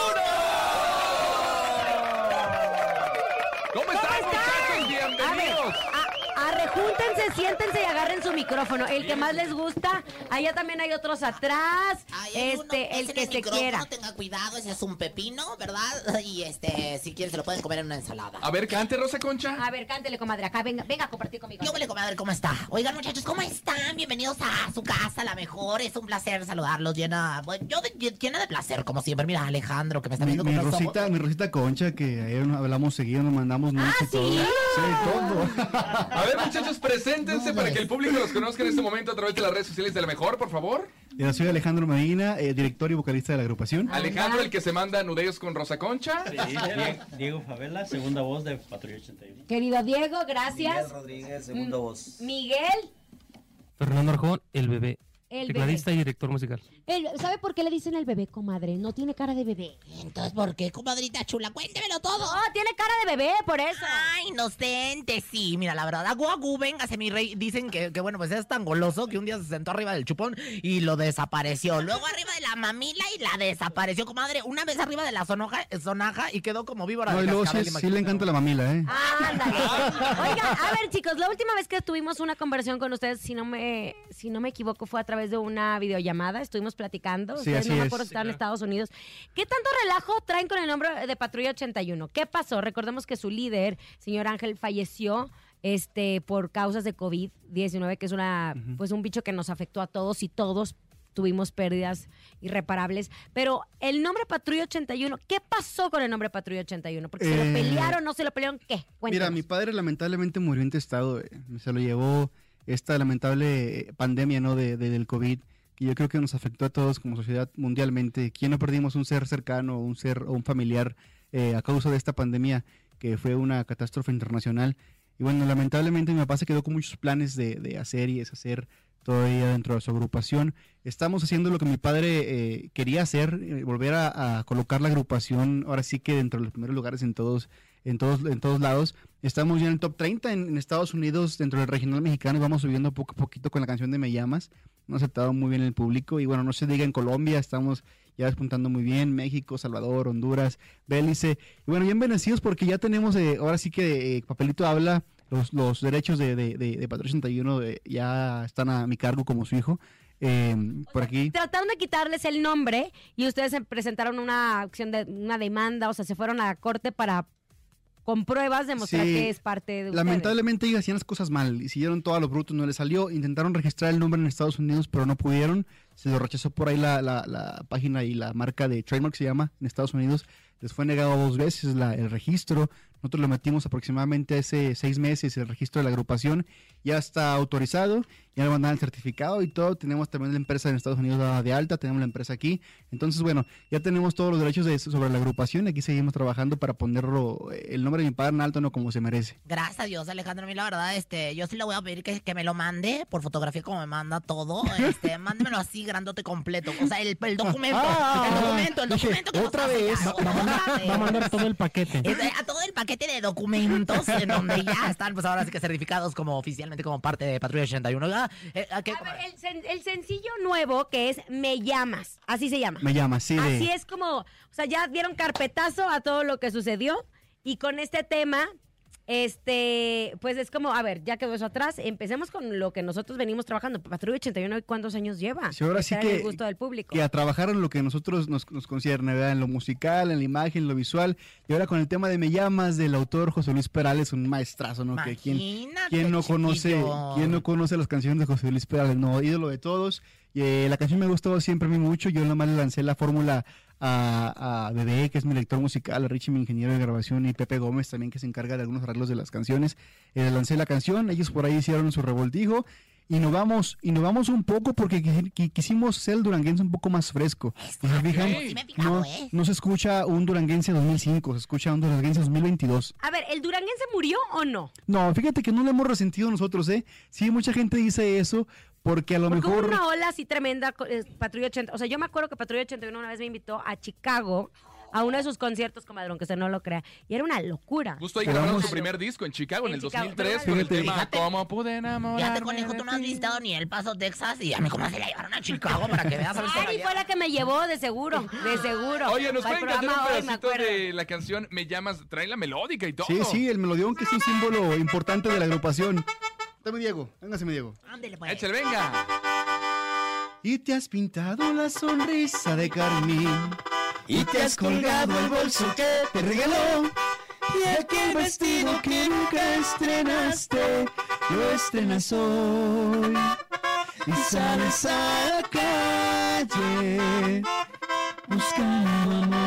B: ¿Cómo están, muchachos? Bienvenidos.
A: A ver, a- arrejúntense, siéntense y agarren su micrófono. El que más les gusta. Allá también hay otros atrás.
F: Hay uno,
A: este, el que
F: es
A: se
F: micrófono,
A: quiera.
F: tenga cuidado, ese es un pepino, ¿verdad? Y este, si quieren se lo pueden comer en una ensalada.
B: A ver, cante, Rosa Concha.
A: A ver, cántele, comadre. Acá, venga, venga a compartir conmigo.
F: Yo me le comadre, ¿cómo está? Oigan, muchachos, ¿cómo están? Bienvenidos a su casa, la mejor. Es un placer saludarlos, llena, bueno, yo de, llena de placer, como siempre. Mira, Alejandro, que me está
G: Mi,
F: viendo
G: mi
F: con los ojos.
G: Rosita, mi Rosita Concha, que ayer nos hablamos seguido, nos mandamos y todo.
A: ¿sí?
G: Sí, todo.
B: A ver, muchachos, preséntense para que el público los conozca en este momento a través de las redes sociales de la mejor, por favor.
G: Yo soy Alejandro Medina, eh, director y vocalista de la agrupación.
B: Alejandro, el que se manda nudeos con Rosa Concha.
H: Sí, Diego Favela, segunda voz de Patrulla 81.
A: Querido Diego, gracias.
I: Rodríguez, segunda voz.
A: Miguel,
J: Fernando Arjón, el bebé.
A: El
J: tecladista y director musical.
A: bebé. El- ¿Sabe por qué le dicen el bebé, comadre? No tiene cara de bebé.
F: Entonces, ¿por qué, comadrita chula? Cuéntemelo todo.
A: No, tiene cara de bebé, por eso.
F: Ay, inocente, sí. Mira, la verdad, agu, agu, véngase, mi rey. Dicen que, que, bueno, pues es tan goloso que un día se sentó arriba del chupón y lo desapareció. Luego arriba de la mamila y la desapareció, comadre. Una vez arriba de la sonoja, sonaja y quedó como víbora
G: No,
F: de
G: y luego sí, le encanta la mamila, ¿eh?
A: Ándale. Oiga, a ver, chicos, la última vez que tuvimos una conversación con ustedes, si no me, si no me equivoco, fue a través de una videollamada. Estuvimos platicando.
G: Sí,
A: Ustedes no me
G: es.
A: acuerdo si
G: Sí,
A: estaban en Estados Unidos. ¿Qué tanto relajo traen con el nombre de Patrulla 81? ¿Qué pasó? Recordemos que su líder, señor Ángel, falleció este por causas de COVID-19, que es una, pues un bicho que nos afectó a todos y todos tuvimos pérdidas irreparables. Pero el nombre Patrulla 81, ¿qué pasó con el nombre Patrulla 81? Porque se lo
G: Eh,
A: pelearon, no se lo pelearon, ¿qué?
G: Mira,
A: Cuéntanos.
G: mi padre lamentablemente murió intestado. eh. Se lo llevó esta lamentable eh, pandemia, ¿no? De, de- del COVID, que yo creo que nos afectó a todos como sociedad mundialmente. ¿Quién no perdimos un ser cercano, un ser o un familiar eh, a causa de esta pandemia que fue una catástrofe internacional? Y bueno, lamentablemente mi papá se quedó con muchos planes de, de hacer y deshacer todavía dentro de su agrupación. Estamos haciendo lo que mi padre eh, quería hacer, volver a, a colocar la agrupación, ahora sí que dentro de los primeros lugares en todos, en todos, en todos lados. Estamos ya en el top 30 en, en Estados Unidos, dentro del regional mexicano, vamos subiendo poco a poquito con la canción de Me Llamas. Nos ha aceptado muy bien el público, y bueno, no se diga en Colombia, estamos ya despuntando muy bien, México, Salvador, Honduras, Bélice, y bueno, bien bendecidos porque ya tenemos, eh, ahora sí que eh, Papelito habla, los, los derechos de, de, de, de Patrulla 81 eh, ya están a mi cargo como su hijo. Eh, por aquí.
A: Trataron de quitarles el nombre y ustedes se presentaron una acción de una demanda, o sea, se fueron a la corte para con pruebas demostrar
G: Sí.
A: que es parte de.
G: Lamentablemente ellos hacían las cosas mal, hicieron todo a lo bruto, no les salió, intentaron registrar el nombre en Estados Unidos, pero no pudieron, se lo rechazó por ahí la, la- la página y la marca de trademark se llama en Estados Unidos, les fue negado dos veces la- el registro, nosotros lo metimos aproximadamente hace seis meses, el registro de la agrupación ya está autorizado, ya le mandaron el certificado y todo, tenemos también la empresa en Estados Unidos dada de alta, tenemos la empresa aquí, entonces bueno, ya tenemos todos los derechos de- sobre la agrupación, aquí seguimos trabajando para ponerlo, eh, el nombre de mi padre en alto, no como se merece.
F: Gracias a Dios, Alejandro. A mí, la verdad, este, yo sí le voy a pedir que, que me lo mande por fotografía como me manda todo. Este, mándemelo así, grandote completo. O sea, el, el documento.
G: Ah,
F: el documento, el documento que
G: otra
F: nos
G: vez. Va- va a mandar-
F: otra vez.
J: Va a mandar todo el paquete.
F: Este, a todo el paquete de documentos en donde ya están, pues ahora sí que certificados como oficialmente como parte de Patrulla 81. Ah, eh, ¿a qué,
A: A ver, el, sen- el sencillo nuevo que es Me llamas, así se llama.
G: Me llama, sí, de-
A: Así es como, o sea, ya dieron carpetazo a todo lo que sucedió y con este tema, este, pues es como, a ver, ya quedó eso atrás, empecemos con lo que nosotros venimos trabajando. Patrulla 81, ¿cuántos años lleva?
G: Sí, ahora sí que,
A: el gusto del público.
G: que a trabajar en lo que a nosotros nos, nos concierne, ¿verdad? En lo musical, en la imagen, en lo visual. Y ahora con el tema de Me Llamas, del autor José Luis Perales, un maestrazo, ¿no? Que quien,
F: Imagínate,
G: ¿quién no conoce, quién no conoce las canciones de José Luis Perales? No, ídolo de todos. Y, eh, la canción me gustó siempre a mí mucho. Yo nomás le lancé la fórmula a, a Bebé, que es mi lector musical, a Richie, mi ingeniero de grabación, y Pepe Gómez también, que se encarga de algunos arreglos de las canciones. Eh, lancé la canción, ellos por ahí hicieron su revoltijo. Innovamos, innovamos un poco porque qui- qui- quisimos hacer el duranguense un poco más fresco. Si fijan, no,
F: ¿eh?
G: no se escucha un duranguense 2005, se escucha un duranguense 2022.
A: A ver, ¿el duranguense murió o no?
G: No, fíjate que no lo hemos resentido nosotros, ¿eh? Sí, mucha gente dice eso porque a lo
A: Porque hubo
G: mejor...
A: una ola así tremenda, eh, Patrulla 80. O sea, yo me acuerdo que Patrulla 81 una vez me invitó a Chicago a uno de sus conciertos, comadre, aunque usted no lo crea. Y era una locura.
B: Justo ahí grabaron su primer disco en Chicago en,
A: En
B: el
A: Chicago,
B: 2003
A: pero
B: con el tema
F: fíjate.
B: ¿Cómo pude enamorarme
F: Fíjate, conejo, tú no has visitado ni El Paso, Texas. Y a mi comadre la llevaron a Chicago para que veas a
A: Ari fue la que me llevó, de seguro, de seguro.
B: Oye, nos pueden cantar un
A: hoy,
B: pedacito
A: acuerdo.
B: de la canción Me llamas, trae la melódica y todo.
G: Sí, sí, el melodión que es un símbolo importante de la agrupación. Dame Diego, véngase Diego.
F: Ándele, pues.
B: Échale, venga.
G: Y te has pintado la sonrisa de carmín. Y te has colgado el bolso que te regaló. Y aquel vestido que nunca estrenaste, lo estrenas hoy. Y sales a la calle buscando amor.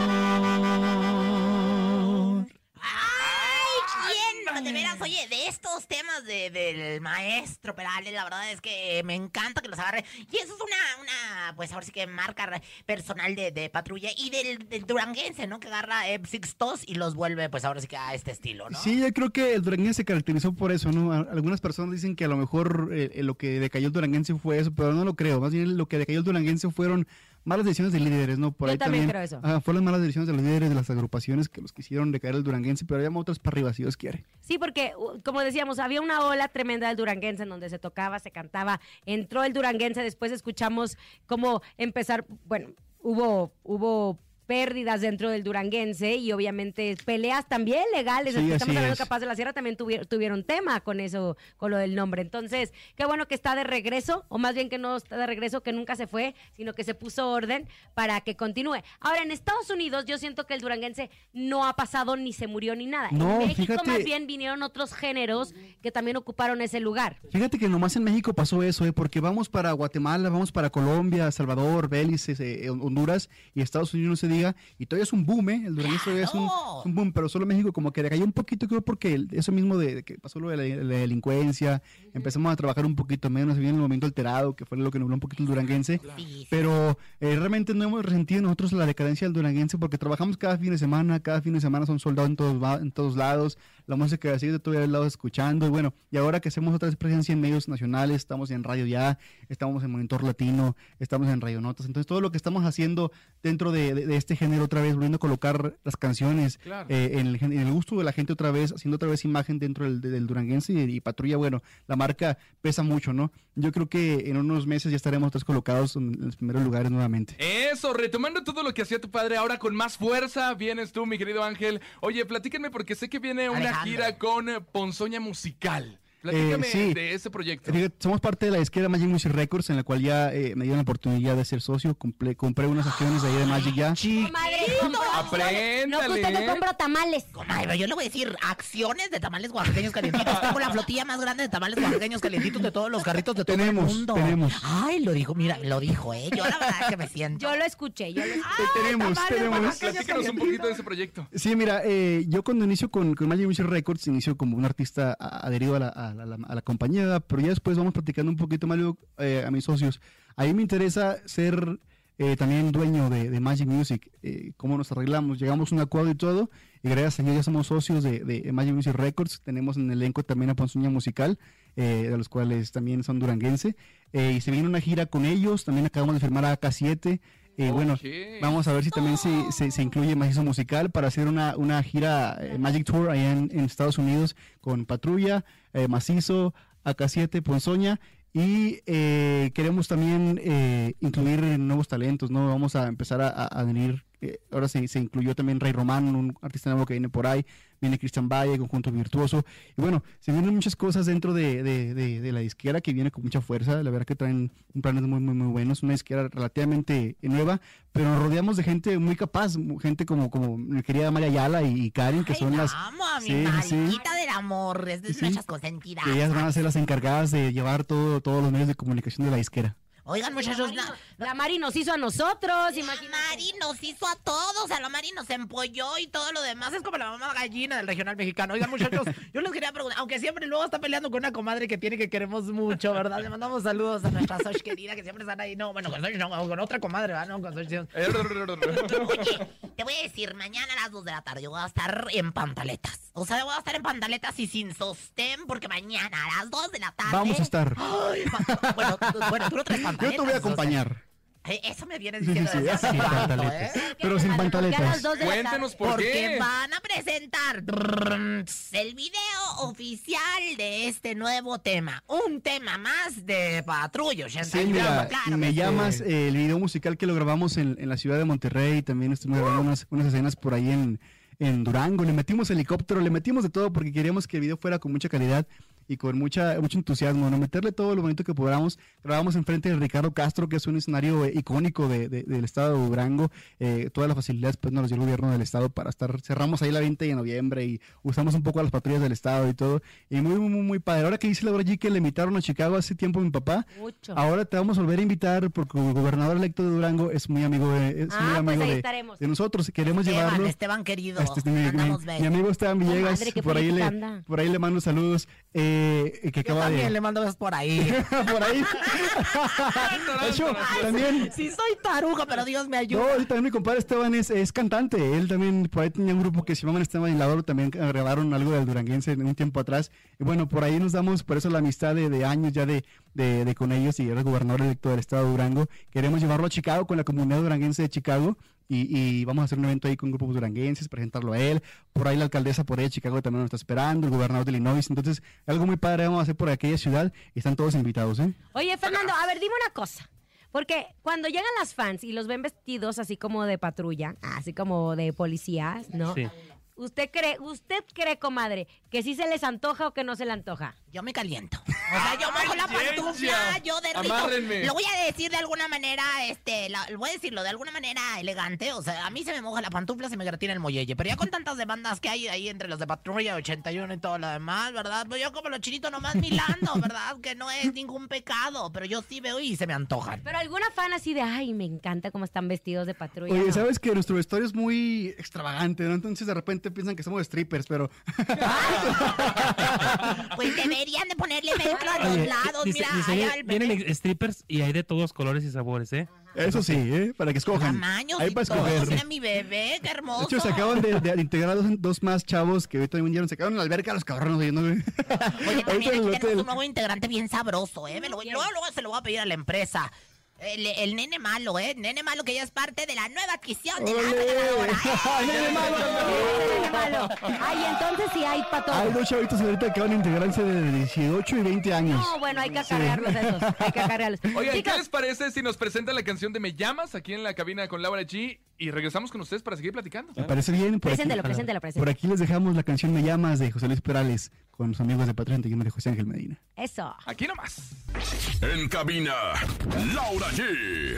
F: Del maestro Perales, la verdad es que me encanta que los agarre. Y eso es una, una pues ahora sí que marca personal de, de patrulla. Y del, del duranguense, ¿no? Que agarra eh, Sixtos y los vuelve, pues ahora sí que a este estilo, ¿no?
G: Sí, yo creo que el duranguense se caracterizó por eso, ¿no? Algunas personas dicen que a lo mejor eh, eh, lo que decayó el duranguense fue eso, pero no lo creo. Más bien lo que decayó el duranguense fueron malas decisiones de líderes, ¿no? Por
A: Yo
G: ahí
A: también
G: también.
A: creo eso.
G: Fueron las malas decisiones de los líderes de las agrupaciones que los quisieron decaer el duranguense, pero había otras para arriba, si Dios quiere.
A: Sí, porque, como decíamos, había una ola tremenda del duranguense en donde se tocaba, se cantaba, entró el duranguense, después escuchamos cómo empezar, bueno, hubo, hubo pérdidas dentro del duranguense y obviamente peleas también legales.
G: Sí,
A: estamos hablando
G: es.
A: de Capaz de la Sierra también tuvi- tuvieron tema con eso, con lo del nombre. Entonces, qué bueno que está de regreso, o más bien que no está de regreso, que nunca se fue, sino que se puso orden para que continúe. Ahora, en Estados Unidos yo siento que el duranguense no ha pasado ni se murió ni nada.
G: No,
A: en México
G: fíjate-
A: más bien vinieron otros géneros que también ocuparon ese lugar.
G: Fíjate que nomás en México pasó eso, ¿eh? porque vamos para Guatemala, vamos para Colombia, Salvador, Belice, eh, Honduras y Estados Unidos no se diga, y todavía es un boom, ¿eh? El duranguense todavía es un,
F: ¡Claro!
G: es un boom, pero solo México como que decayó un poquito, creo, porque el- eso mismo de, de que pasó lo de la, la delincuencia, empezamos a trabajar un poquito menos, viene el momento alterado, que fue lo que nubló un poquito el duranguense,
F: sí.
G: pero eh, realmente no hemos resentido nosotros la decadencia del duranguense porque trabajamos cada fin de semana, cada fin de semana son soldados en todos, en todos lados, la música así de todavía al lado escuchando y bueno, y ahora que hacemos otra presencia en medios nacionales, estamos en Radio Ya, estamos en Monitor Latino, estamos en Radio Notas, entonces todo lo que estamos haciendo dentro de, de- de este género otra vez, volviendo a colocar las canciones
B: Claro.
G: eh, en, el, gen- en el gusto de la gente otra vez, haciendo otra vez imagen dentro del, del duranguense y, y patrulla, bueno, la marca pesa mucho, ¿no? Yo creo que en unos meses ya estaremos todos colocados en, en los primeros lugares nuevamente.
B: Eso, retomando todo lo que hacía tu padre, ahora con más fuerza vienes tú, mi querido Ángel. Oye, platíquenme porque sé que viene una
F: Alejandro.
B: gira con Ponzoña Musical. Platícame
G: Eh, sí.
B: de ese proyecto.
G: Somos parte de la disquera Magic Music Records, en la cual ya eh, me dieron la oportunidad de ser socio. Compré, compré unas acciones ahí de Magic ya.
A: Compro-
B: Apréndale.
A: No, que usted que compro tamales.
F: Comadre, yo le voy a decir acciones de tamales oaxaqueños calientitos. Tengo la flotilla más grande de tamales oaxaqueños calientitos de todos los carritos de todo
G: Tenemos,
F: el mundo.
G: tenemos.
F: Ay, lo dijo, mira, lo dijo, ¿eh? Yo la verdad que me siento.
A: Yo lo escuché, yo lo escuché.
G: Te- tenemos, tenemos.
B: Platícanos un poquito de ese proyecto.
G: Sí, mira, eh, yo cuando inicio con, con Magic Music Records, inicio como un artista a- adherido a la, a la- a la compañía, pero ya después vamos platicando un poquito más eh, a mis socios. A mí me interesa ser eh, también dueño de, de Magic Music, eh, cómo nos arreglamos, llegamos a un acuerdo y todo, y gracias a Dios ya somos socios de, de Magic Music Records, tenemos en el elenco también a Ponzoña Musical, eh, de los cuales también son duranguense, eh, y se viene una gira con ellos, también acabamos de firmar a AK7, eh, bueno,
B: Ok.
G: vamos a ver si también se, se, se incluye Macizo Musical para hacer una, una gira eh, Magic Tour allá en, en Estados Unidos con Patrulla, eh, Macizo, AK7, Ponzoña. Y eh, queremos también eh, incluir nuevos talentos, ¿no? Vamos a empezar a, a, venir. Eh, ahora se, se incluyó también Rey Román, un artista nuevo que viene por ahí. Viene Cristian Valle, Conjunto Virtuoso. Y bueno, se vienen muchas cosas dentro de, de, de- de la disquera que viene con mucha fuerza. La verdad que traen planes muy, muy, muy buenos. Una disquera relativamente nueva, pero nos rodeamos de gente muy capaz. Gente como, como mi querida María Ayala y, Karen, que
F: Ay,
G: son
F: la
G: las.
F: amo a mi
G: Sí,
F: del amor. Es de
G: Sí,
F: nuestras consentidas.
G: ellas van a ser las encargadas de llevar todo, todos los medios de comunicación de la disquera.
F: Oigan, muchachos, la,
A: La Mari nos hizo a nosotros,
F: la
A: imagínate.
F: Mari nos hizo a todos, a la Mari nos empolló y todo lo demás. Es como la mamá gallina del regional mexicano. Oigan, muchachos, yo les quería preguntar, aunque siempre luego está peleando con una comadre que tiene que queremos mucho, ¿verdad? Le mandamos saludos a nuestra Soch querida que siempre están ahí. No, bueno, con Soch no, con otra comadre, ¿verdad? No, con Soch. sí. Oye, te voy a decir, mañana a las 2 de la tarde yo voy a estar en pantaletas. O sea, voy a estar en pantaletas y sin sostén, porque mañana a las 2 de la tarde.
G: Vamos a estar.
F: Ay, bueno, tú- bueno, tú no traes
G: Yo te voy a
F: o sea,
G: acompañar.
F: Eso me vienes diciendo
G: Sí,
F: desde hace
G: sí,
F: rato. ¿eh?
G: Pero sin
A: ¿Por qué a las
G: pantaletas.
B: Cuéntenos por
F: Porque
B: qué.
F: van a presentar el video oficial de este nuevo tema. Un tema más de Patrullo
G: Sí,
F: 81.
G: mira,
F: claro
G: me llamas eh, el video musical que lo grabamos en, en la ciudad de Monterrey, también estuvimos grabando unas, unas escenas por ahí en, en Durango, le metimos helicóptero, le metimos de todo porque queríamos que el video fuera con mucha calidad y con mucha mucho entusiasmo, no meterle todo lo bonito que podamos. Grabamos enfrente de Ricardo Castro, que es un escenario eh, icónico de- de- del estado de Durango. Eh, todas las facilidades pues nos las dio el gobierno del estado para estar, cerramos ahí la 20 de noviembre y usamos un poco a las patrullas del estado y todo. Y muy, muy, muy padre. Ahora que dice Laura G que le invitaron a Chicago hace tiempo mi papá,
A: Mucho.
G: Ahora te vamos a volver a invitar porque el gobernador electo de Durango es muy amigo de, es
A: Ah,
G: muy
A: pues
G: amigo
A: ahí
G: de,
A: estaremos.
G: de nosotros. Queremos
F: Esteban,
G: llevarlo.
F: Esteban querido.
G: Este, mi, mi- mi amigo Esteban Villegas,
A: madre,
G: por ahí le, por ahí le mando saludos. Eh, que
F: Yo
G: acaba
F: también
G: de
F: le mando besos por ahí.
G: por ahí. de hecho, también
F: Sí soy taruga, pero Dios me ayuda.
G: no, y también mi compadre Esteban es, es cantante. Él también, por ahí tenía un grupo que se llamaban Esteban y Lauro, también grabaron algo del duranguense en un tiempo atrás. Y bueno, por ahí nos damos, por eso la amistad de, de años ya de, de, de con ellos y era el gobernador electo del estado de Durango. Queremos llevarlo a Chicago con la comunidad duranguense de Chicago. Y, y vamos a hacer un evento ahí con grupos duranguenses, presentarlo a él. Por ahí la alcaldesa por ahí de Chicago también nos está esperando, el gobernador de Illinois. Entonces, algo muy padre vamos a hacer por aquella ciudad y están todos invitados, ¿eh?
A: Oye, Fernando, a ver, dime una cosa. Porque cuando llegan las fans y los ven vestidos así como de patrulla, así como de policías, ¿no?
J: Sí.
A: ¿Usted cree, usted cree, comadre, que sí se les antoja o que no se le antoja?
F: Yo me caliento. O sea, yo mojo la
B: Ay,
F: pantufla, yo derrito.
B: Amárrenme.
F: Lo voy a decir de alguna manera, este, la- voy a decirlo de alguna manera elegante. O sea, a mí se me moja la pantufla, se me gratina el molleye. Pero ya con tantas demandas que hay ahí entre los de Patrulla 81 y todo lo demás, ¿verdad? Pues yo como los chinitos nomás milando, ¿verdad? Que no es ningún pecado. Pero yo sí veo y se me antojan.
A: Pero alguna fan así de, ay, me encanta cómo están vestidos de patrulla.
G: Oye,
A: ¿no?
G: sabes que nuestro vestuario es muy extravagante, ¿no? Entonces de repente piensan que somos strippers, pero
F: Pues deberían de ponerle mezcla a los
J: Oye,
F: lados.
J: dice-
F: Mira,
J: dice,
F: allá el
J: vienen
F: bebé.
J: ex- strippers y hay de todos colores y sabores, ¿eh?
G: eso sí, ¿eh? Para que escojan.
F: Tamaños
G: Ahí para escoger.
F: Mira mi bebé, qué
G: De
F: hermoso.
G: hecho, se acaban de, de integrar dos, dos más chavos que ahorita vinieron, se quedaron en la alberca los cabrones.
F: Oye,
G: Ahorita
F: también
G: el
F: aquí tenemos un nuevo integrante bien sabroso, ¿eh? Me lo voy- luego, luego se lo voy a pedir a la empresa. El, el nene malo, ¿eh? Nene malo que ya es parte de la nueva adquisición de la
G: ¡Ole!
F: regaladora, ¿eh?
G: ¡Ay, nene malo!
A: Nene malo. Ay, entonces sí hay para
G: Hay dos chavitos ahorita que van a integrarse de 18 y 20 años.
A: No, bueno, hay que acarrearlos esos. Hay que acarrearlos.
B: Oigan, ¿qué les parece si nos presentan la canción de Me Llamas aquí en la cabina con Laura G y regresamos con ustedes para seguir platicando?
G: Me parece bien. Por aquí,
A: preséntelo, preséntelo,
G: por
A: preséntelo.
G: aquí les dejamos la canción Me Llamas de José Luis Perales con los amigos de Patrón 31 de José Ángel Medina.
A: Eso.
B: Aquí nomás.
C: En cabina, Laura G.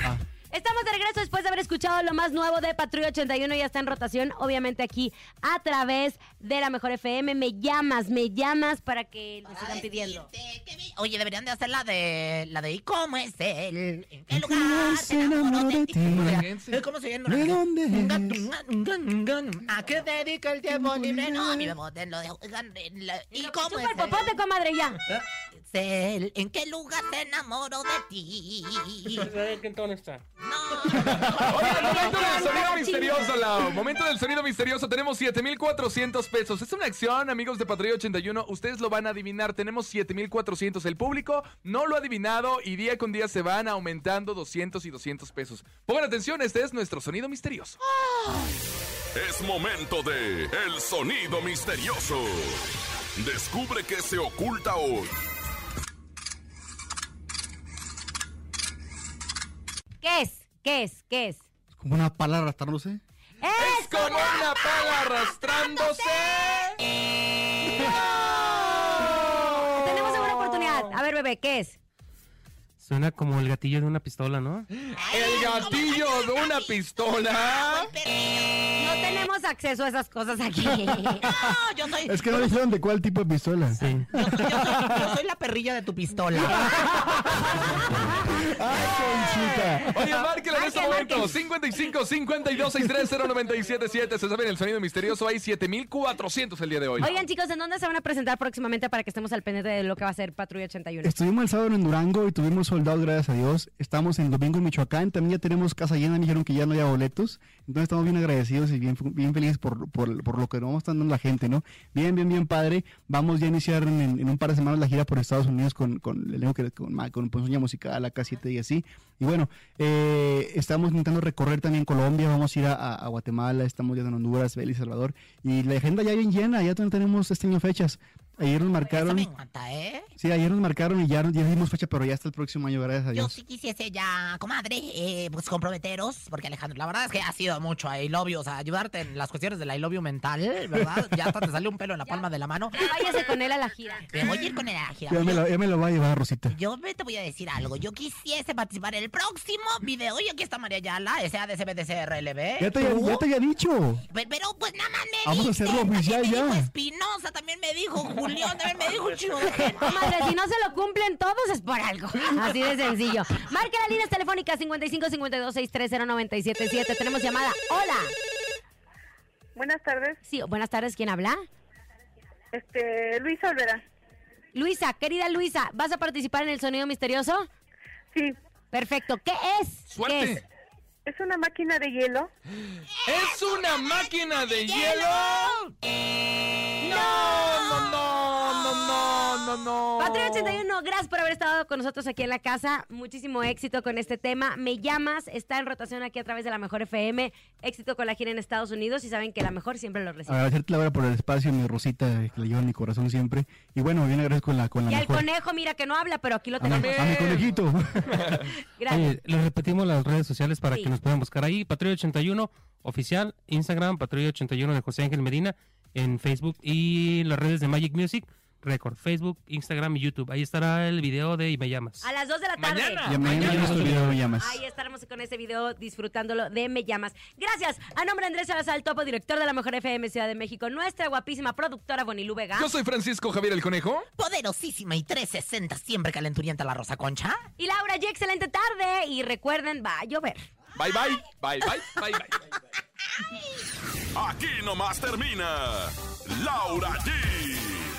A: Estamos de regreso después de haber escuchado lo más nuevo de Patrulla 81. Ya está en rotación, obviamente aquí a través de la Mejor FM. Me llamas, me llamas para que nos sigan pidiendo.
F: Decirte que me- Oye, deberían de hacer la de la de ¿y cómo es él? ¿En qué
G: ¿En
F: lugar se enamoró de
G: de
F: ti? ¿Cómo se llama?
G: ¿De dónde
F: ¿A qué dedica el tiempo libre? No, a mi bebote lo en la- ¿Y cómo
A: Chupa
F: es
A: el popote,
F: él?
A: comadre, ya.
F: Él. ¿En qué lugar se enamoró de ti?
J: ¿Qué tono está?
B: Oigan, momento del sonido misterioso, Lau. Momento del sonido misterioso. Tenemos 7400 pesos. Es una acción, amigos de Patrulla 81. Ustedes lo van a adivinar. Tenemos 7400. El público no lo ha adivinado y día con día se van aumentando 200 y 200 pesos. Pongan atención, este es nuestro sonido misterioso.
C: Es momento de El Sonido Misterioso. Descubre qué se oculta hoy.
A: ¿Qué es? ¿Qué es? ¿Qué es?
G: Como una pala arrastrándose.
B: Es como una pala arrastrándose.
A: Tenemos una oportunidad. A ver, bebé, ¿qué es?
J: Suena como el gatillo de una pistola, ¿no?
B: El gatillo de una pistola.
A: No tenemos acceso a esas cosas aquí.
F: No, yo soy,
G: Es que no dijeron de cuál tipo de pistola.
J: Sí.
F: yo soy, yo soy- yo soy la perrilla de tu pistola.
G: ¡Ay, conchita!
B: Oye, márquenle en este
A: Marquen,
B: momento.
A: marquen.
B: 55 52 63 0977. Se saben el sonido misterioso. Hay 7400 el día de hoy.
A: Oigan, chicos, ¿en dónde se van a presentar próximamente para que estemos al pendiente de lo que va a ser Patrulla 81?
G: Estuvimos el sábado en Durango y tuvimos soldados, gracias a Dios. Estamos en Domingo, en Michoacán. También ya tenemos casa llena. Me dijeron que ya no hay boletos. Entonces estamos bien agradecidos y bien, bien felices por, por, por lo que nos está dando la gente, ¿no? Bien, bien, bien padre. Vamos ya a iniciar en, un par de semanas la gira por Estados Unidos con, con con, Ma- con Ponzoña Musical, AK7 y así. Y bueno, Eh, estamos intentando recorrer también Colombia, vamos a ir a, a- Guatemala, estamos ya en Honduras, Belice, Salvador. Y la agenda ya bien llena, ya tenemos este año fechas. Ayer nos
F: Eso
G: marcaron.
F: me encanta, ¿eh?
G: Sí, ayer nos marcaron y ya, ya dimos fecha, pero ya hasta el próximo año, gracias a
F: Yo
G: Dios.
F: sí quisiese ya, comadre, eh, pues comprometeros, porque Alejandro, la verdad es que ha sido mucho I love you, o sea, ayudarte en las cuestiones del I love you mental, ¿verdad? Ya hasta te sale un pelo en la palma de la mano.
A: Ya váyase con él a la gira.
F: Me voy a ir con él a la gira.
G: Ya me,
F: Yo-
G: lo, ya me lo va a llevar, Rosita.
F: Yo me- te voy a decir algo. Yo quisiese participar en el próximo video. Y aquí está María Yala, SADCBDCRLB.
G: Ya te, había- ya te había dicho.
F: Pero, pero, pues nada más me
G: Vamos a hacerlo
F: también
G: oficial ya.
F: Espinosa, también me dijo Julián, también me dijo un chivo de gente.
A: Comadre, si no se lo cumplen todos es por algo. Así de sencillo. Marca las líneas telefónicas 55 52 630 977. Tenemos llamada. Hola.
D: Buenas tardes.
A: Sí, buenas tardes. ¿Quién habla?
D: Este, Luisa Olvera.
A: Luisa, querida Luisa, ¿vas a participar en el sonido misterioso?
D: Sí.
A: Perfecto. ¿Qué es?
B: ¡Suerte!
A: ¿Qué es?
D: Es una máquina de hielo.
B: ¡Es una máquina de hielo! ¡No! ¡No, no, no, no, no, no!
A: Patria 81, gracias por haber estado con nosotros aquí en la casa. Muchísimo éxito con este tema. Me llamas, está en rotación aquí a través de la Mejor FM. Éxito con la gira en Estados Unidos y saben que la mejor siempre lo recibe.
G: Agradecerte la hora por el espacio, mi Rosita, que le lleva en mi corazón siempre. Y bueno, bien agradezco con la, con la
A: Y al
G: mejor.
A: conejo, mira que no habla, pero aquí lo
G: A mi,
A: tenemos.
G: a mi conejito.
A: Gracias.
J: Oye, les repetimos las redes sociales para
A: Sí.
J: que nos puedan buscar ahí. Patrulla 81 oficial, Instagram, Patrulla 81 de José Ángel Medina, en Facebook y las redes de Magic Music Record, Facebook, Instagram y YouTube. Ahí estará el video de Y me llamas.
A: A las 2 de la tarde.
B: Mañana.
G: Y a mañana
J: Mañana.
G: el video, me llamas.
A: Ahí estaremos con ese video disfrutándolo de Me Llamas. Gracias a nombre de Andrés Salazar, topo director de la Mejor FM Ciudad de México, nuestra guapísima productora Bonilú Vega
B: Yo soy Francisco Javier el Conejo.
F: Poderosísima y 360, siempre calenturienta la Rosa Concha.
A: y Laura G. Excelente tarde. Y recuerden, va a llover.
B: Bye, bye. Bye, bye. Bye, bye.
C: Aquí nomás termina Laura G,